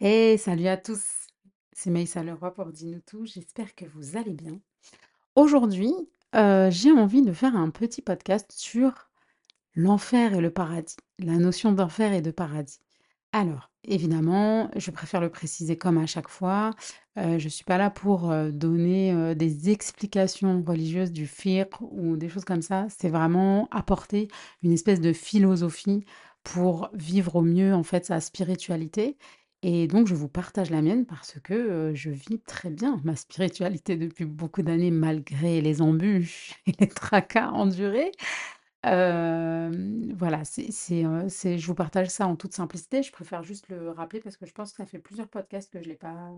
Hey, salut à tous! C'est Maïssa Leroy pour Dis-nous tout, j'espère que vous allez bien. Aujourd'hui, heu, j'ai envie de faire un petit podcast sur l'enfer et le paradis, la notion d'enfer et de paradis. Alors, évidemment, je préfère le préciser comme à chaque fois, heu, je suis pas là pour, heu, donner, des explications religieuses du fiqh ou des choses comme ça. C'est vraiment apporter une espèce de philosophie pour vivre au mieux, en fait, sa spiritualité et donc je vous partage la mienne parce que, je vis très bien ma spiritualité depuis beaucoup d'années malgré les embûches et les tracas endurés. Voilà, c'est c'est, c'est je vous partage ça en toute simplicité. Je préfère juste le rappeler parce que je pense que ça fait plusieurs podcasts que je l'ai pas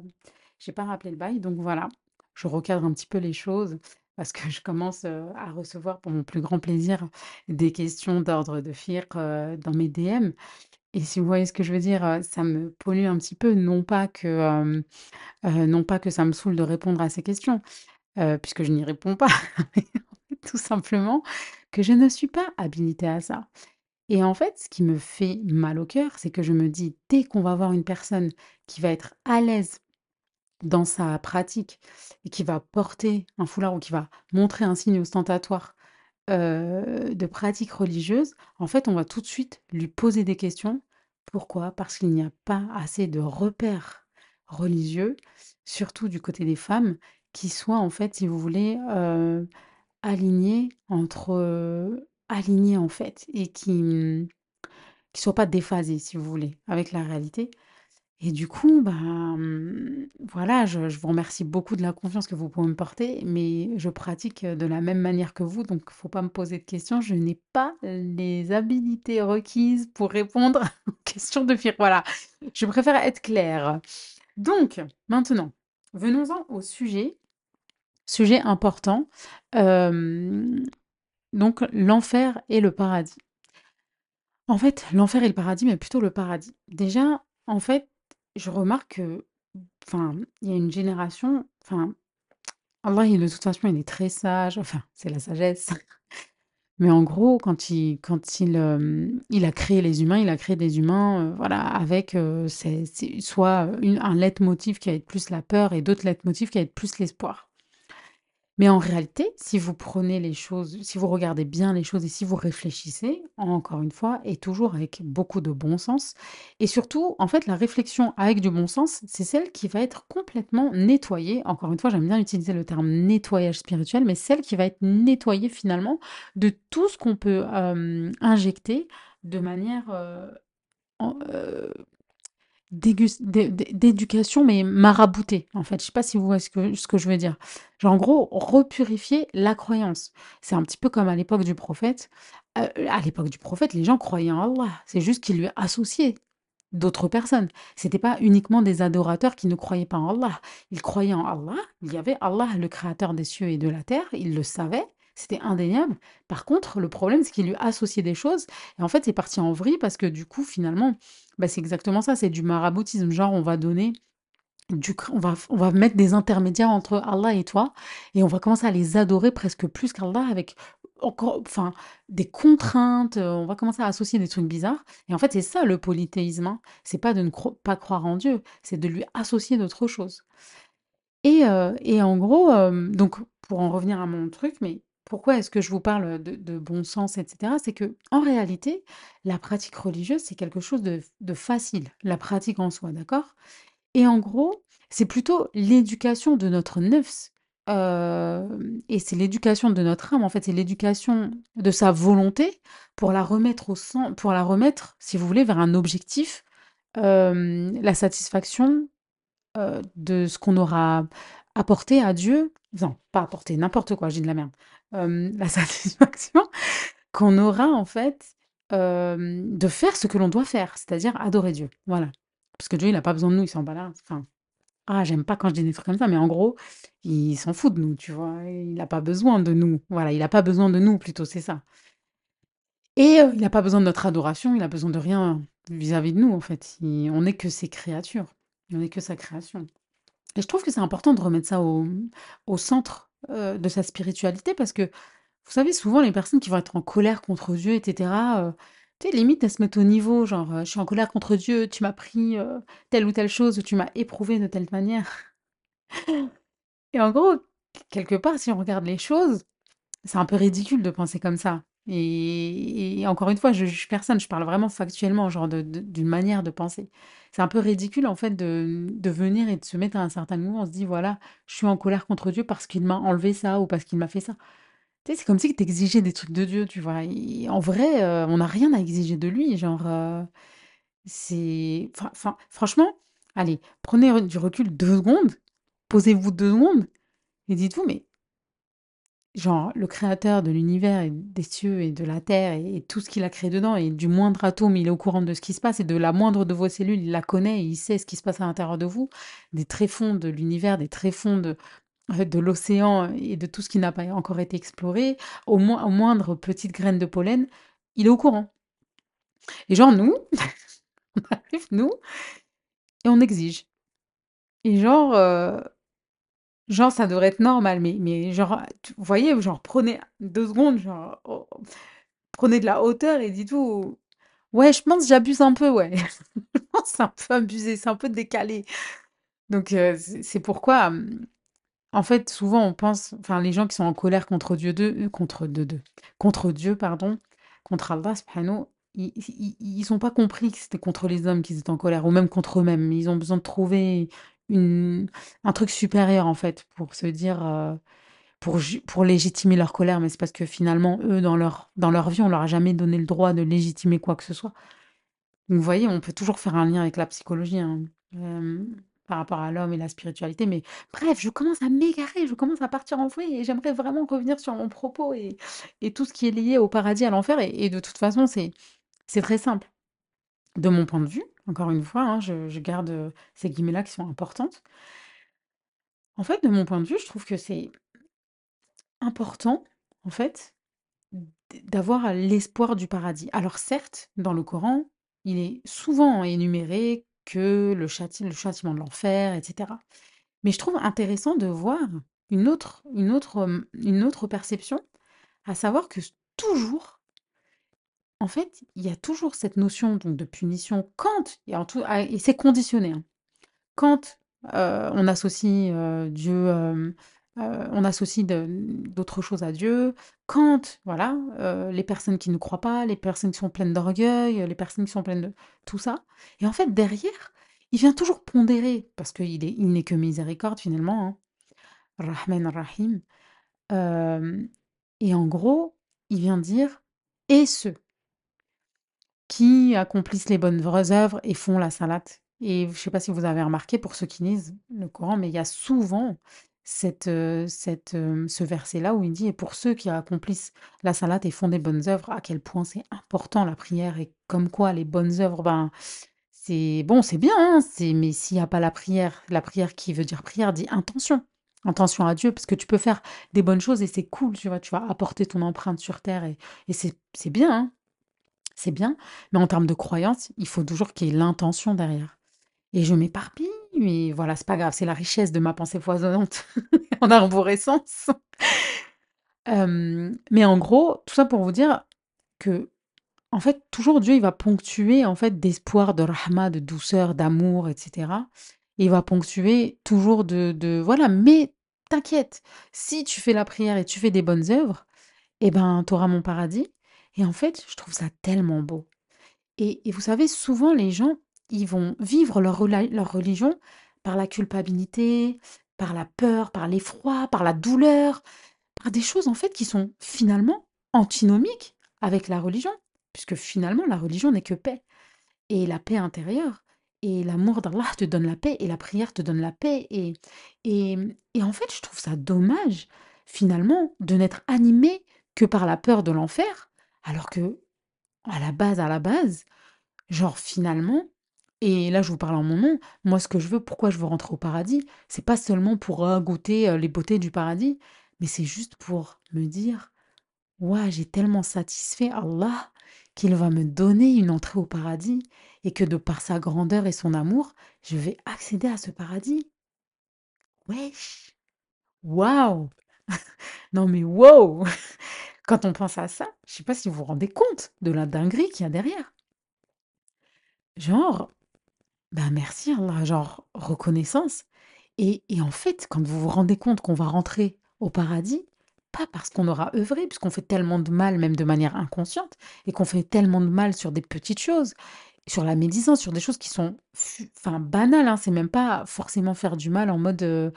j'ai pas rappelé le bail, donc voilà. Je recadre un petit peu les choses parce que je commence, à recevoir pour mon plus grand plaisir des questions d'ordre de fiqh, heu, dans mes DM et si vous voyez ce que je veux dire, ça me pollue un petit peu, non pas que, ça me saoule de répondre à ces questions, puisque je n'y réponds pas, tout simplement que je ne suis pas habilitée à ça. Et en fait, ce qui me fait mal au cœur, c'est que je me dis: «Dès qu'on va voir une personne qui va être à l'aise dans sa pratique et qui va porter un foulard ou qui va montrer un signe ostentatoire, heu, de pratique religieuse», en fait, on va tout de suite lui poser des questions. Pourquoi? Parce qu'il n'y a pas assez de repères religieux, surtout du côté des femmes, qui soient en fait, si vous voulez, heu, alignés entre, heu, alignés en fait et qui, qui soient pas déphasés, si vous voulez, avec la réalité et du coup, bah, mmh, voilà, je vous remercie beaucoup de la confiance que vous pouvez me porter, mais je pratique, de la même manière que vous, donc faut pas me poser de questions. Je n'ai pas les habilités requises pour répondre aux questions de fiqh. Voilà, je préfère être claire. Donc maintenant, venons-en au sujet, sujet important, hem, donc l'enfer et le paradis. En fait, l'enfer et le paradis, mais plutôt le paradis. Déjà, en fait, je remarque que, il y a une génération, enfin, Allah, il de toute façon, il est très sage, enfin, c'est la sagesse. Mais en gros, quand il quand il, il a créé les humains, il a créé des humains, heu, voilà, avec, heu, soit une un qui va être plus la peur et d'autres leitmotivs qui va être plus l'espoir. Mais en réalité, si vous prenez les choses, si vous regardez bien les choses et si vous réfléchissez, encore une fois, et toujours avec beaucoup de bon sens, et surtout, en fait, la réflexion avec du bon sens, c'est celle qui va être complètement nettoyée. Encore une fois, j'aime bien utiliser le terme nettoyage spirituel, mais celle qui va être nettoyée finalement de tout ce qu'on peut euh, injecter de manière euh, euh, d'éducation, mais maraboutée, en fait. Je sais pas si vous voyez ce que ce que je veux dire? Genre, en gros, repurifier la croyance. C'est un petit peu comme à l'époque du prophète. Heu, à l'époque du prophète, les gens croyaient en Allah. C'est juste qu'ils lui associaient d'autres personnes. C'était pas uniquement des adorateurs qui ne croyaient pas en Allah. Ils croyaient en Allah. Il y avait Allah, le créateur des cieux et de la terre. Ils le savaient. C'était indéniable. Par contre, le problème, c'est qu'ils lui associaient des choses. Et en fait, c'est parti en vrille parce que du coup, finalement, bah, c'est exactement ça. C'est du maraboutisme. Genre, on va donner du, on va, on va mettre des intermédiaires entre Allah et toi. Et on va commencer à les adorer presque plus qu'Allah avec encore, enfin, des contraintes. euh, On va commencer à associer des trucs bizarres. Et en fait, c'est ça le polythéisme. hein. C'est pas de ne pas croire en Dieu, c'est de lui associer d'autres choses. Et, heu et en gros, hem, donc pour en revenir à mon truc, mais pourquoi est-ce que je vous parle, de bon sens et cetera? C'est que en réalité, la pratique religieuse, c'est quelque chose de facile, la pratique en soi, d'accord? Et en gros, c'est plutôt l'éducation de notre nefs, hem et c'est l'éducation de notre âme, en fait, c'est l'éducation de sa volonté pour la remettre au cen pour la remettre, si vous voulez, vers un objectif, hem, la satisfaction heu, de ce qu'on aura apporté à Dieu non, pas apporté, n'importe quoi, j'ai de la merde. La satisfaction qu'on aura en fait, de faire ce que l'on doit faire, c'est-à-dire adorer Dieu, voilà. Parce que Dieu, il a pas besoin de nous, il s'en bat là enfin, ah, j'aime pas quand je dis des trucs comme ça, mais en gros, il s'en fout de nous, tu vois? Il a pas besoin de nous, voilà, il a pas besoin de nous plutôt, c'est ça et il a pas besoin de notre adoration, il a besoin de rien vis-à-vis de nous, en fait. On n'est que ses créatures, on n'est que sa création. Et je trouve que c'est important de remettre ça au, au centre, heu, de sa spiritualité parce que, vous savez, souvent les personnes qui vont être en colère contre Dieu et cetera, Tu sais, limite, elles se mettent au niveau, genre, euh, je suis en colère contre Dieu, tu m'as pris euh, telle ou telle chose, ou tu m'as éprouvé de telle manière. Et en gros, quelque part, si on regarde les choses, c'est un peu ridicule de penser comme ça. Et, encore une fois, je juge personne, je parle vraiment factuellement, genre de, de- d'une manière de penser. C'est un peu ridicule, en fait, de, de venir et de se mettre à un certain moment. On se dit, voilà, je suis en colère contre Dieu parce qu'il m'a enlevé ça ou parce qu'il m'a fait ça. Tu sais, c'est comme si tu exigeais des trucs de Dieu, tu vois. En vrai, euh, on n'a rien à exiger de lui. Genre, euh, c'est. Enfin, franchement, allez, prenez du recul deux secondes, posez-vous deux secondes et dites-vous, mais genre, le créateur de l'univers et des cieux et de la terre et, tout ce qu'il a créé dedans, et du moindre atome, il est au courant de ce qui se passe, et de la moindre de vos cellules, il la connaît et il sait ce qui se passe à l'intérieur de vous, des tréfonds de l'univers, des tréfonds de, euh, de l'océan et de tout ce qui n'a pas encore été exploré, au, moins, au moindre petite graine de pollen, il est au courant. Et genre, nous, on arrive, nous, et on exige. Et genre, euh, genre, ça devrait être normal, mais, mais genre, vous voyez, genre, prenez deux secondes, genre, oh, prenez de la hauteur et dites-vous, ouais, je pense j'abuse un peu, ouais. Je pense c'est un peu abusé, c'est un peu décalé. Donc, euh, c'est pourquoi, hum, En fait, souvent, on pense, enfin, les gens qui sont en colère contre Dieu, de, euh, contre de, contre Dieu, pardon, contre Allah, subhanahu, ils, ils, pas compris que c'était contre les hommes qu'ils étaient en colère, ou même contre eux-mêmes. Ils ont besoin de trouver une, un truc supérieur, en fait, pour se dire, euh, pour, pour légitimer leur colère. Mais c'est parce que finalement, eux, dans leur, dans leur vie, on leur a jamais donné le droit de légitimer quoi que ce soit. Vous voyez, on peut toujours faire un lien avec la psychologie, hein, euh, par rapport à l'homme et la spiritualité. Mais bref, je commence à m'égarer, je commence à partir en vrille et j'aimerais vraiment revenir sur mon propos et, et tout ce qui est lié au paradis, à l'enfer. Et, et de toute façon, c'est, c'est très simple. De mon point de vue, encore une fois, hein, je, garde euh, ces guillemets-là qui sont importantes. En fait, de mon point de vue, je trouve que c'est important, en fait, d'avoir l'espoir du paradis. Alors certes, dans le Coran, il est souvent énuméré que le, châti- le châtiment de l'enfer, etc. Mais je trouve intéressant de voir une autre, une autre, euh, une autre perception, à savoir que toujours, en fait, il y a toujours cette notion donc, de punition quand, et, ah, et c'est conditionné, hein, quand euh, on associe euh, Dieu, euh, on associe d'autres choses à Dieu, quand, voilà, les personnes qui ne croient pas, les personnes qui sont pleines d'orgueil, les personnes qui sont pleines de tout ça. Et en fait, derrière, il vient toujours pondérer, parce qu'il est, il n'est que miséricorde finalement, hein, Rahman Rahim. et en gros, il vient dire, et ceux qui accomplissent les bonnes œuvres et font la salade. Et je ne sais pas si vous avez remarqué, pour ceux qui lisent le Coran, mais il y a souvent cette, euh, cette, euh, ce verset-là où il dit, et pour ceux qui accomplissent la salade et font des bonnes œuvres, à quel point c'est important la prière et comme quoi les bonnes œuvres, ben, c'est bon, c'est bien, hein, mais s'il n'y a pas la prière, la prière qui veut dire prière dit intention. Intention à Dieu, parce que tu peux faire des bonnes choses et c'est cool, tu vois, tu vas apporter ton empreinte sur terre et, et c'est c'est bien, hein, c'est bien, mais en termes de croyance, il faut toujours qu'il y ait l'intention derrière. Et je m'éparpille, mais voilà, c'est pas grave, c'est la richesse de ma pensée foisonnante en arborescence. Mais en gros, tout ça pour vous dire que, en fait, toujours Dieu, il va ponctuer en fait d'espoir, de rahma, de douceur, d'amour, etc. Et il va ponctuer toujours de, de voilà, mais t'inquiète, si tu fais la prière et tu fais des bonnes œuvres, eh ben, tu auras mon paradis. Et en fait, je trouve ça tellement beau. Et, vous savez, souvent, les gens, ils vont vivre leur, leur religion par la culpabilité, par la peur, par l'effroi, par la douleur, par des choses en fait qui sont finalement antinomiques avec la religion, puisque finalement la religion n'est que paix et la paix intérieure. Et l'amour d'Allah te donne la paix et la prière te donne la paix. Et, et, et en fait, je trouve ça dommage, finalement, de n'être animé que par la peur de l'enfer, alors que, à la base, à la base, Genre finalement, et là je vous parle en mon nom, moi ce que je veux, pourquoi je veux rentrer au paradis, c'est pas seulement pour goûter les beautés du paradis, mais c'est juste pour me dire, ouais, j'ai tellement satisfait Allah qu'il va me donner une entrée au paradis et que de par sa grandeur et son amour, je vais accéder à ce paradis. Wesh, waouh, non mais wow, Quand on pense à ça, je sais pas si vous vous rendez compte de la dinguerie qu'il y a derrière. Genre, bah merci Allah, genre reconnaissance. Et, en fait, quand vous vous rendez compte qu'on va rentrer au paradis, pas parce qu'on aura œuvré, puisqu'on fait tellement de mal, même de manière inconsciente, et qu'on fait tellement de mal sur des petites choses, sur la médisance, sur des choses qui sont enfin, banales, hein, c'est même pas forcément faire du mal en mode euh,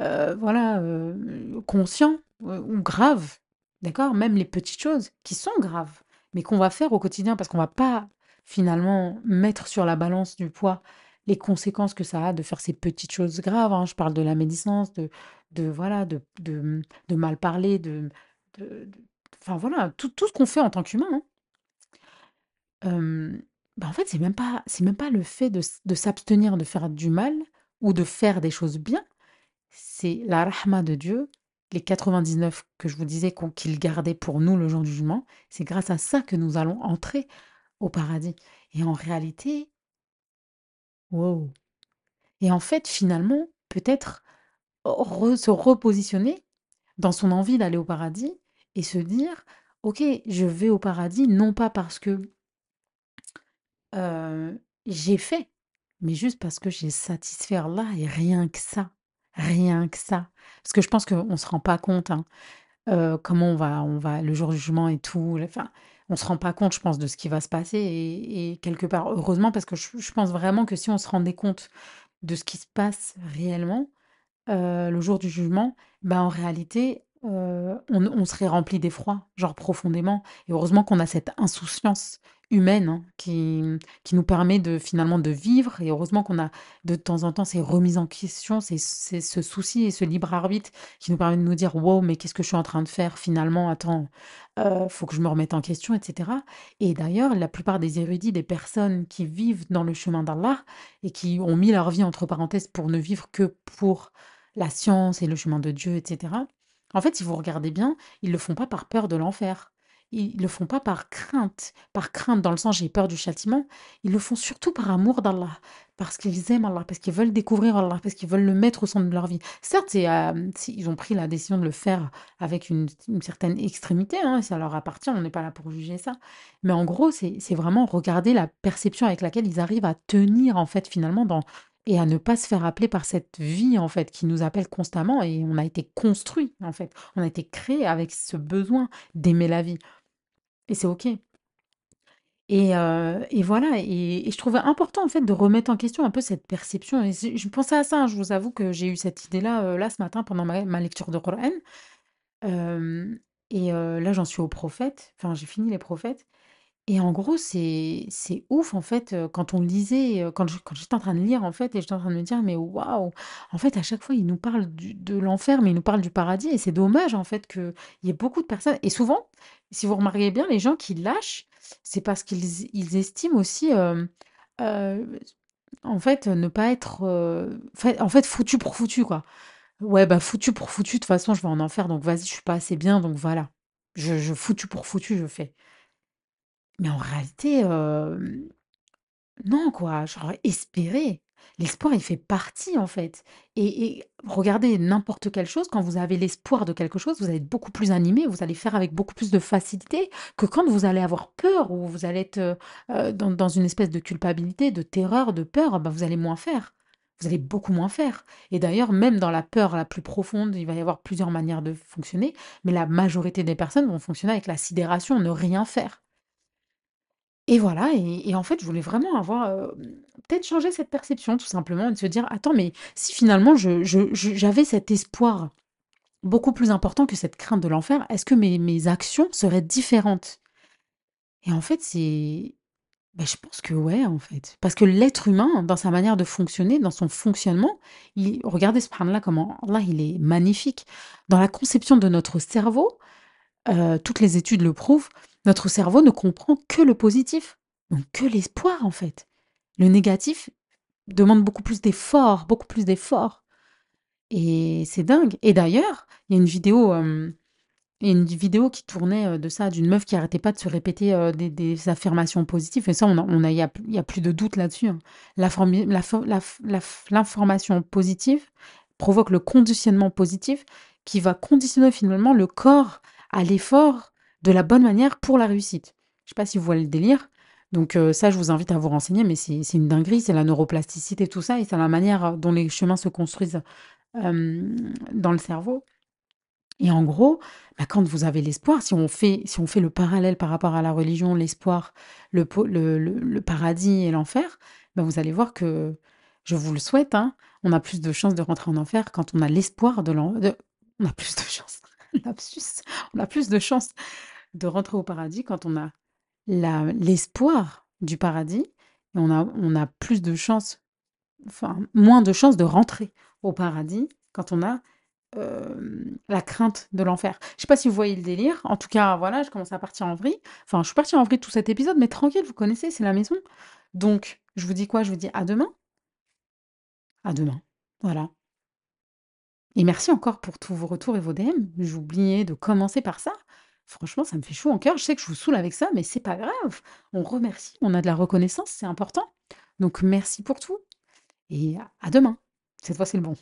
euh, voilà, euh, conscient ou grave, d'accord? Même les petites choses qui sont graves, mais qu'on va faire au quotidien parce qu'on va pas finalement mettre sur la balance du poids les conséquences que ça a de faire ces petites choses graves. hein. Je parle de la médisance, de, de voilà, de, de, de mal parler, de, enfin voilà, tout, tout ce qu'on fait en tant qu'humain. bah en fait, c'est même pas, même pas le fait de, de s'abstenir de faire du mal ou de faire des choses bien c'est la rahma de Dieu, les 99 que je vous disais qu'il gardait pour nous le jour du jugement, c'est grâce à ça que nous allons entrer au paradis. Et en réalité, wow. Et en fait, finalement, peut-être re- se repositionner dans son envie d'aller au paradis et se dire, ok, je vais au paradis non pas parce que euh, j'ai fait, mais juste parce que j'ai satisfait Allah et rien que ça. Rien que ça. Parce que je pense qu'on ne se rend pas compte, hein, euh, comment on va, on va, le jour du jugement et tout. Enfin, on se rend pas compte, je pense, de ce qui va se passer. Et, quelque part, heureusement, parce que je, pense vraiment que si on se rendait compte de ce qui se passe réellement, heu, le jour du jugement, bah, en réalité, heu, on on serait rempli d'effroi, genre profondément et heureusement qu'on a cette insouciance humaine, hein, qui, qui nous permet de finalement de vivre et heureusement qu'on a de temps en temps ces remises en question, ces ce souci et ce libre arbitre qui nous permet de nous dire: «Wow, mais qu'est-ce que je suis en train de faire finalement? Attends, heu, faut que je me remette en question» et cetera et d'ailleurs, la plupart des érudits, des personnes qui vivent dans le chemin d'Allah et qui ont mis leur vie entre parenthèses pour ne vivre que pour la science et le chemin de Dieu, etc. En fait, si vous regardez bien, ils le font pas par peur de l'enfer. Ils le font pas par crainte, par crainte dans le sens j'ai peur du châtiment. Ils le font surtout par amour d'Allah, parce qu'ils aiment Allah, parce qu'ils veulent découvrir Allah, parce qu'ils veulent le mettre au centre de leur vie. Certes, euh, ils ont pris la décision de le faire avec une, certaine extrémité, hein, ça leur appartient, on n'est pas là pour juger ça. Mais en gros, c'est vraiment regarder la perception avec laquelle ils arrivent à tenir en fait finalement dans et à ne pas se faire appeler par cette vie, en fait, qui nous appelle constamment et on a été construit, en fait. On a été créé avec ce besoin d'aimer la vie. Et c'est OK. Et heu et voilà et je trouvais important, en fait, de remettre en question un peu cette perception. Et je pensais à ça, hein, je vous avoue que j'ai eu cette idée-là, heu, là, ce matin pendant ma lecture de Coran, hem et là, j'en suis aux prophètes, enfin, j'ai fini les prophètes et en gros, c'est ouf en fait, quand on lisait, quand j'étais en train de lire en fait et j'étais en train de me dire: «Mais waouh!» en fait, à chaque fois, il nous parle de l'enfer, mais il nous parle du paradis et c'est dommage en fait qu'il y ait beaucoup de personnes et souvent, si vous remarquez bien, les gens qui lâchent, c'est parce qu'ils ils estiment aussi, en fait, ne pas être, en fait, foutu pour foutu, quoi. Ouais, bah, foutu pour foutu, de toute façon, je vais en enfer, donc vas-y, je suis pas assez bien, donc voilà. Je je foutu pour foutu, je fais. Mais en réalité, non quoi, genre espérer. L'espoir, il fait partie en fait et regardez n'importe quelle chose, quand vous avez l'espoir de quelque chose, vous allez être beaucoup plus animé, vous allez faire avec beaucoup plus de facilité que quand vous allez avoir peur ou vous allez être, dans dans une espèce de culpabilité, de terreur, de peur, bah, vous allez moins faire. Vous allez beaucoup moins faire et d'ailleurs, même dans la peur la plus profonde, il va y avoir plusieurs manières de fonctionner, mais la majorité des personnes vont fonctionner avec la sidération, ne rien faire. Et voilà et en fait, je voulais vraiment avoir, peut-être changer cette perception tout simplement de se dire: «Attends, mais si finalement j'avais cet espoir beaucoup plus important que cette crainte de l'enfer, est-ce que mes mes actions seraient différentes?» et en fait, c'est bah, je pense que ouais, en fait. Parce que l'être humain, dans sa manière de fonctionner, dans son fonctionnement, il regardez subhanallah comment Allah, il est magnifique. Dans la conception de notre cerveau, toutes les études le prouvent, notre cerveau ne comprend que le positif, donc que l'espoir, en fait. Le négatif demande beaucoup plus d'efforts, beaucoup plus d'efforts et c'est dingue et d'ailleurs, il y a une vidéo, a une vidéo qui tournait, heu, de ça, d'une meuf qui arrêtait pas de se répéter, heu, des affirmations positives et ça, on a a y a plus de doute là-dessus, hein. L'information positive provoque le conditionnement positif qui va conditionner finalement le corps à l'effort de la bonne manière pour la réussite. Je sais pas si vous voyez le délire. Donc euh, ça, je vous invite à vous renseigner, mais c'est une dinguerie, c'est la neuroplasticité, tout ça, et c'est la manière dont les chemins se construisent dans le cerveau. Et en gros, bah, quand vous avez l'espoir, si on fait si on fait le parallèle par rapport à la religion, l'espoir, le, le, paradis et l'enfer, bah, vous allez voir que, je vous le souhaite, hein, on a plus de chances de rentrer en enfer quand on a l'espoir de l'en... de- On a plus de chances, on a plus de chances de rentrer au paradis quand on a l'espoir du paradis, et on a, plus de chances, enfin, moins de chances de rentrer au paradis quand on a euh, la crainte de l'enfer. Je sais pas si vous voyez le délire. En tout cas, voilà, je commence à partir en vrille. Enfin, je suis partie en vrille tout cet épisode, mais tranquille, vous connaissez, c'est la maison. Donc, je vous dis quoi? Je vous dis à demain. À demain. Voilà. Et merci encore pour tous vos retours et vos DM. J'oubliais de commencer par ça. Franchement, ça me fait chaud au cœur. Je sais que je vous saoule avec ça, mais c'est pas grave. On remercie, on a de la reconnaissance, c'est important. Donc merci pour tout et à demain. Cette fois, c'est le bon.